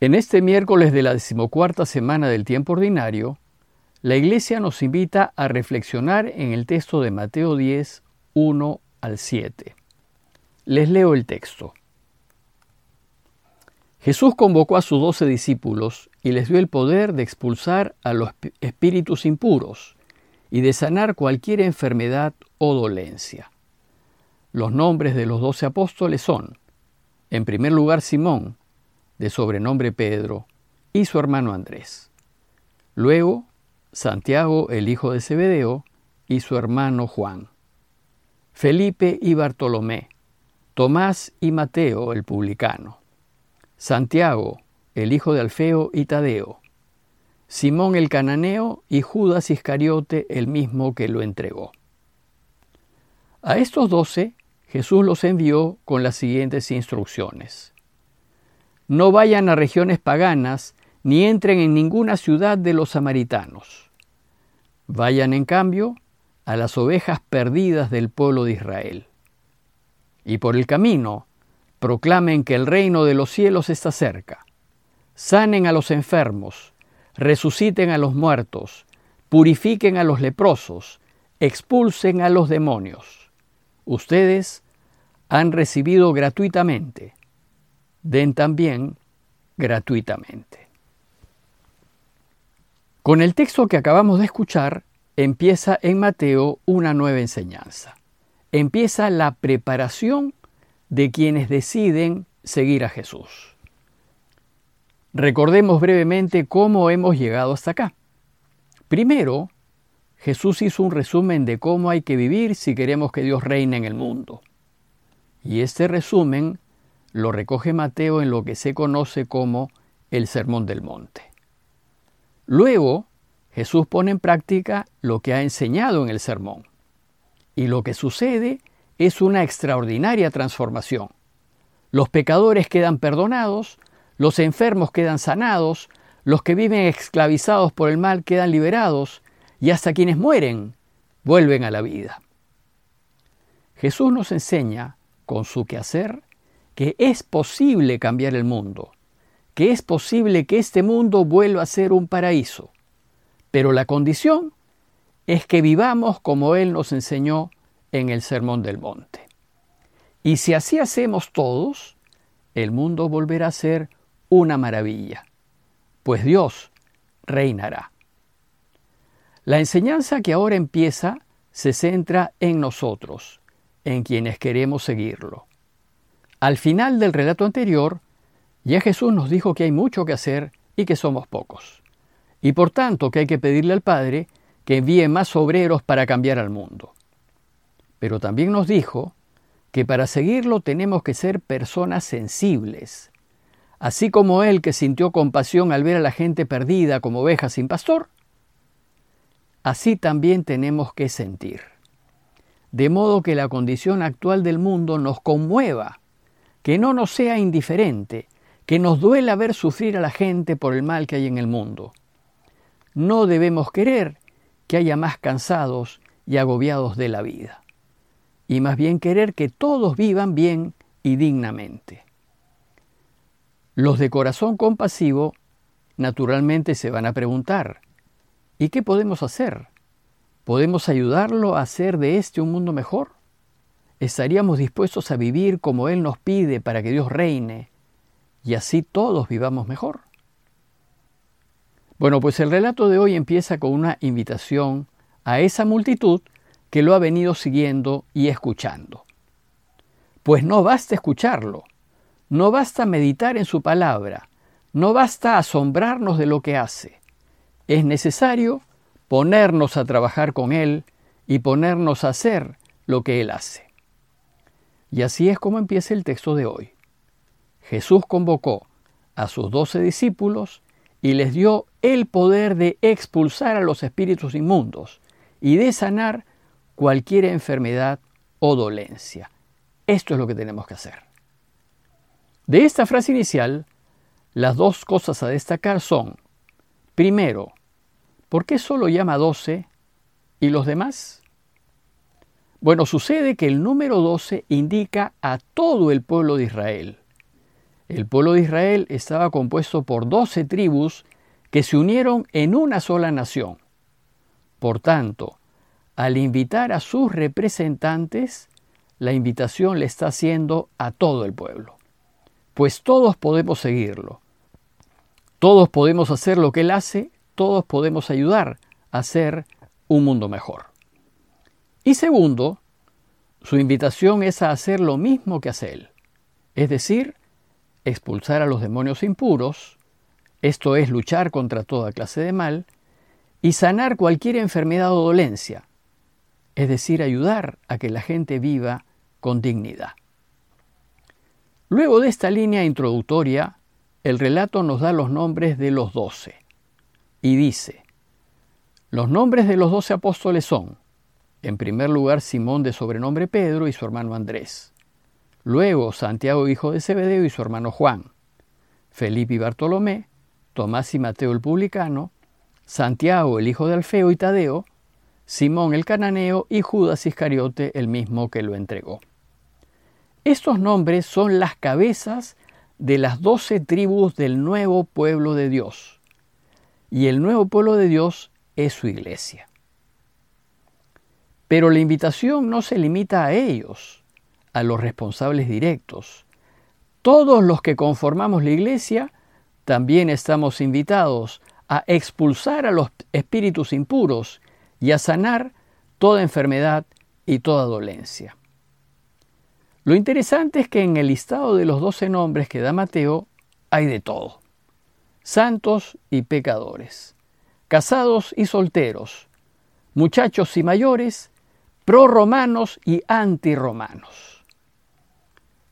En este miércoles de la decimocuarta semana del tiempo ordinario, la Iglesia nos invita a reflexionar en el texto de Mateo 10, 1 al 7. Les leo el texto. Jesús convocó a sus doce discípulos y les dio el poder de expulsar a los espíritus impuros y de sanar cualquier enfermedad o dolencia. Los nombres de los doce apóstoles son, en primer lugar, Simón, de sobrenombre Pedro, y su hermano Andrés. Luego, Santiago, el hijo de Zebedeo, y su hermano Juan. Felipe y Bartolomé, Tomás y Mateo, el publicano. Santiago, el hijo de Alfeo y Tadeo. Simón el cananeo y Judas Iscariote, el mismo que lo entregó. A estos doce Jesús los envió con las siguientes instrucciones. No vayan a regiones paganas, ni entren en ninguna ciudad de los samaritanos. Vayan, en cambio, a las ovejas perdidas del pueblo de Israel. Y por el camino, proclamen que el reino de los cielos está cerca. Sanen a los enfermos, resuciten a los muertos, purifiquen a los leprosos, expulsen a los demonios. Ustedes han recibido gratuitamente den también gratuitamente. Con el texto que acabamos de escuchar, empieza en Mateo una nueva enseñanza. Empieza la preparación de quienes deciden seguir a Jesús. Recordemos brevemente cómo hemos llegado hasta acá. Primero, Jesús hizo un resumen de cómo hay que vivir si queremos que Dios reine en el mundo. Y este resumen lo recoge Mateo en lo que se conoce como el Sermón del Monte. Luego, Jesús pone en práctica lo que ha enseñado en el sermón. Y lo que sucede es una extraordinaria transformación. Los pecadores quedan perdonados, los enfermos quedan sanados, los que viven esclavizados por el mal quedan liberados, y hasta quienes mueren vuelven a la vida. Jesús nos enseña, con su quehacer, que es posible cambiar el mundo, que es posible que este mundo vuelva a ser un paraíso. Pero la condición es que vivamos como Él nos enseñó en el Sermón del Monte. Y si así hacemos todos, el mundo volverá a ser una maravilla, pues Dios reinará. La enseñanza que ahora empieza se centra en nosotros, en quienes queremos seguirlo. Al final del relato anterior, ya Jesús nos dijo que hay mucho que hacer y que somos pocos. Y por tanto que hay que pedirle al Padre que envíe más obreros para cambiar al mundo. Pero también nos dijo que para seguirlo tenemos que ser personas sensibles. Así como Él que sintió compasión al ver a la gente perdida como ovejas sin pastor, así también tenemos que sentir. De modo que la condición actual del mundo nos conmueva que no nos sea indiferente, que nos duela ver sufrir a la gente por el mal que hay en el mundo. No debemos querer que haya más cansados y agobiados de la vida, y más bien querer que todos vivan bien y dignamente. Los de corazón compasivo naturalmente se van a preguntar, ¿y qué podemos hacer? ¿Podemos ayudarlo a hacer de este un mundo mejor? Estaríamos dispuestos a vivir como Él nos pide para que Dios reine y así todos vivamos mejor. Bueno, pues el relato de hoy empieza con una invitación a esa multitud que lo ha venido siguiendo y escuchando. Pues no basta escucharlo, no basta meditar en su palabra, no basta asombrarnos de lo que hace. Es necesario ponernos a trabajar con Él y ponernos a hacer lo que Él hace. Y así es como empieza el texto de hoy. Jesús convocó a sus doce discípulos y les dio el poder de expulsar a los espíritus inmundos y de sanar cualquier enfermedad o dolencia. Esto es lo que tenemos que hacer. De esta frase inicial, las dos cosas a destacar son, primero, ¿por qué solo llama doce y los demás? Bueno, sucede que el número 12 indica a todo el pueblo de Israel. El pueblo de Israel estaba compuesto por doce tribus que se unieron en una sola nación. Por tanto, al invitar a sus representantes, la invitación le está haciendo a todo el pueblo. Pues todos podemos seguirlo. Todos podemos hacer lo que Él hace, todos podemos ayudar a hacer un mundo mejor. Y segundo, su invitación es a hacer lo mismo que hace Él, es decir, expulsar a los demonios impuros, esto es luchar contra toda clase de mal, y sanar cualquier enfermedad o dolencia, es decir, ayudar a que la gente viva con dignidad. Luego de esta línea introductoria, el relato nos da los nombres de los doce y dice, los nombres de los doce apóstoles son, en primer lugar, Simón de sobrenombre Pedro y su hermano Andrés, luego Santiago hijo de Zebedeo y su hermano Juan, Felipe y Bartolomé, Tomás y Mateo el publicano, Santiago el hijo de Alfeo y Tadeo, Simón el cananeo y Judas Iscariote el mismo que lo entregó. Estos nombres son las cabezas de las doce tribus del nuevo pueblo de Dios. Y el nuevo pueblo de Dios es su iglesia. Pero la invitación no se limita a ellos, a los responsables directos. Todos los que conformamos la iglesia también estamos invitados a expulsar a los espíritus impuros y a sanar toda enfermedad y toda dolencia. Lo interesante es que en el listado de los doce nombres que da Mateo hay de todo. Santos y pecadores, casados y solteros, muchachos y mayores, pro-romanos y anti-romanos.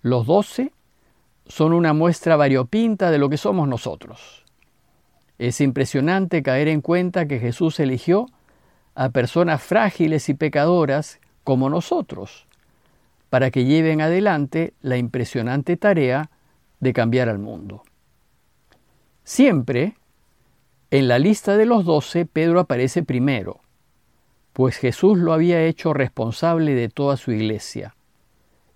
Los doce son una muestra variopinta de lo que somos nosotros. Es impresionante caer en cuenta que Jesús eligió a personas frágiles y pecadoras como nosotros, para que lleven adelante la impresionante tarea de cambiar al mundo. Siempre, en la lista de los doce, Pedro aparece primero, pues Jesús lo había hecho responsable de toda su iglesia,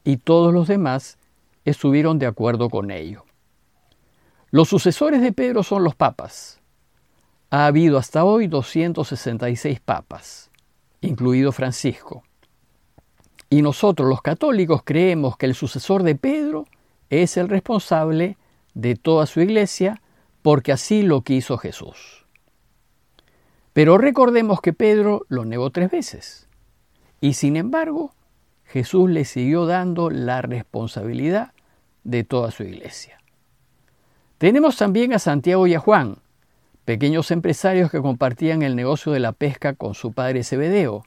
y todos los demás estuvieron de acuerdo con ello. Los sucesores de Pedro son los papas. Ha habido hasta hoy 266 papas, incluido Francisco. Y nosotros los católicos creemos que el sucesor de Pedro es el responsable de toda su iglesia porque así lo quiso Jesús. Pero recordemos que Pedro lo negó tres veces. Y sin embargo, Jesús le siguió dando la responsabilidad de toda su iglesia. Tenemos también a Santiago y a Juan, pequeños empresarios que compartían el negocio de la pesca con su padre Zebedeo,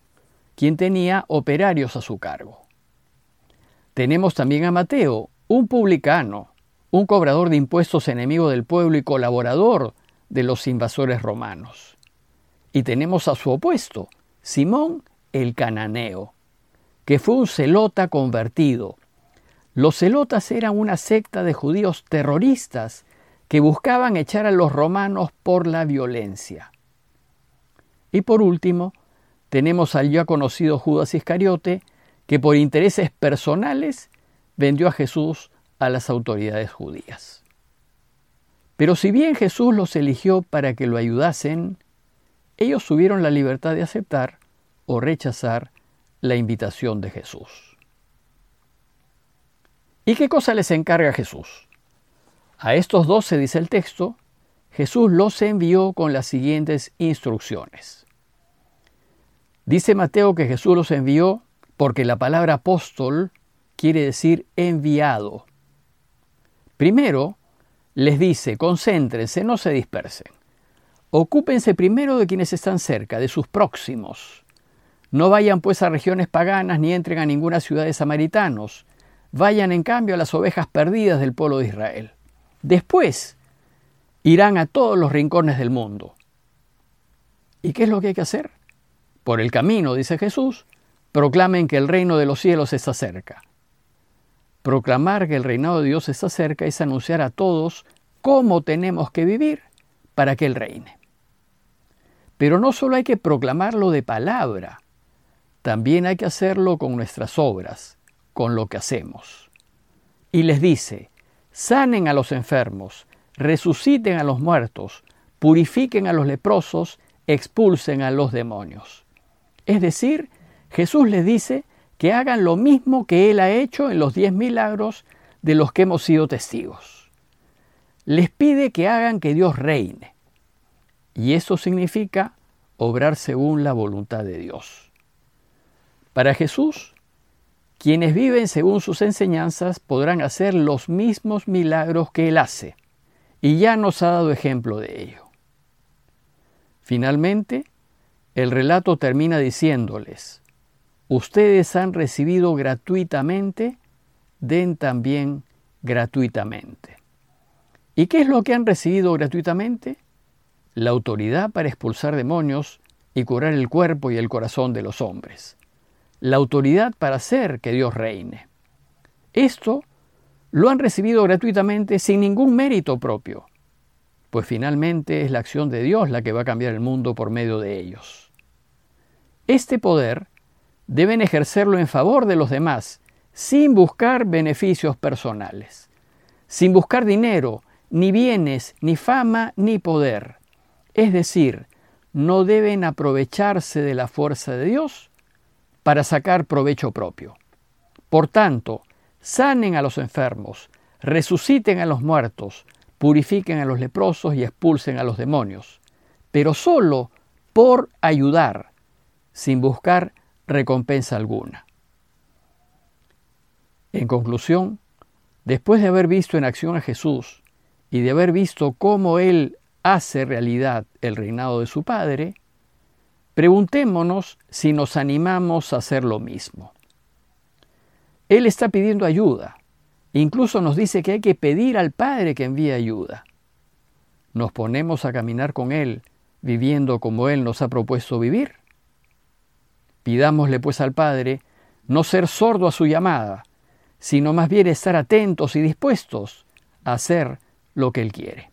quien tenía operarios a su cargo. Tenemos también a Mateo, un publicano, un cobrador de impuestos enemigo del pueblo y colaborador de los invasores romanos. Y tenemos a su opuesto, Simón el cananeo, que fue un celota convertido. Los celotas eran una secta de judíos terroristas que buscaban echar a los romanos por la violencia. Y por último, tenemos al ya conocido Judas Iscariote, que por intereses personales vendió a Jesús a las autoridades judías. Pero si bien Jesús los eligió para que lo ayudasen, ellos tuvieron la libertad de aceptar o rechazar la invitación de Jesús. ¿Y qué cosa les encarga Jesús? A estos dos, se dice el texto, Jesús los envió con las siguientes instrucciones. Dice Mateo que Jesús los envió porque la palabra apóstol quiere decir enviado. Primero, les dice, concéntrense, no se dispersen. Ocúpense primero de quienes están cerca, de sus próximos. No vayan pues a regiones paganas ni entren a ninguna ciudad de samaritanos. Vayan en cambio a las ovejas perdidas del pueblo de Israel. Después irán a todos los rincones del mundo. ¿Y qué es lo que hay que hacer? Por el camino, dice Jesús, proclamen que el reino de los cielos está cerca. Proclamar que el reinado de Dios está cerca es anunciar a todos cómo tenemos que vivir para que Él reine. Pero no solo hay que proclamarlo de palabra, también hay que hacerlo con nuestras obras, con lo que hacemos. Y les dice, sanen a los enfermos, resuciten a los muertos, purifiquen a los leprosos, expulsen a los demonios. Es decir, Jesús les dice que hagan lo mismo que Él ha hecho en los diez milagros de los que hemos sido testigos. Les pide que hagan que Dios reine. Y eso significa obrar según la voluntad de Dios. Para Jesús, quienes viven según sus enseñanzas podrán hacer los mismos milagros que Él hace, y ya nos ha dado ejemplo de ello. Finalmente, el relato termina diciéndoles, ustedes han recibido gratuitamente, den también gratuitamente. ¿Y qué es lo que han recibido gratuitamente? La autoridad para expulsar demonios y curar el cuerpo y el corazón de los hombres. La autoridad para hacer que Dios reine. Esto lo han recibido gratuitamente sin ningún mérito propio, pues finalmente es la acción de Dios la que va a cambiar el mundo por medio de ellos. Este poder deben ejercerlo en favor de los demás, sin buscar beneficios personales, sin buscar dinero, ni bienes, ni fama, ni poder. Es decir, no deben aprovecharse de la fuerza de Dios para sacar provecho propio. Por tanto, sanen a los enfermos, resuciten a los muertos, purifiquen a los leprosos y expulsen a los demonios, pero solo por ayudar, sin buscar recompensa alguna. En conclusión, después de haber visto en acción a Jesús y de haber visto cómo Él hace realidad el reinado de su Padre, preguntémonos si nos animamos a hacer lo mismo. Él está pidiendo ayuda. Incluso nos dice que hay que pedir al Padre que envíe ayuda. ¿Nos ponemos a caminar con Él, viviendo como Él nos ha propuesto vivir? Pidámosle pues al Padre no ser sordo a su llamada, sino más bien estar atentos y dispuestos a hacer lo que Él quiere.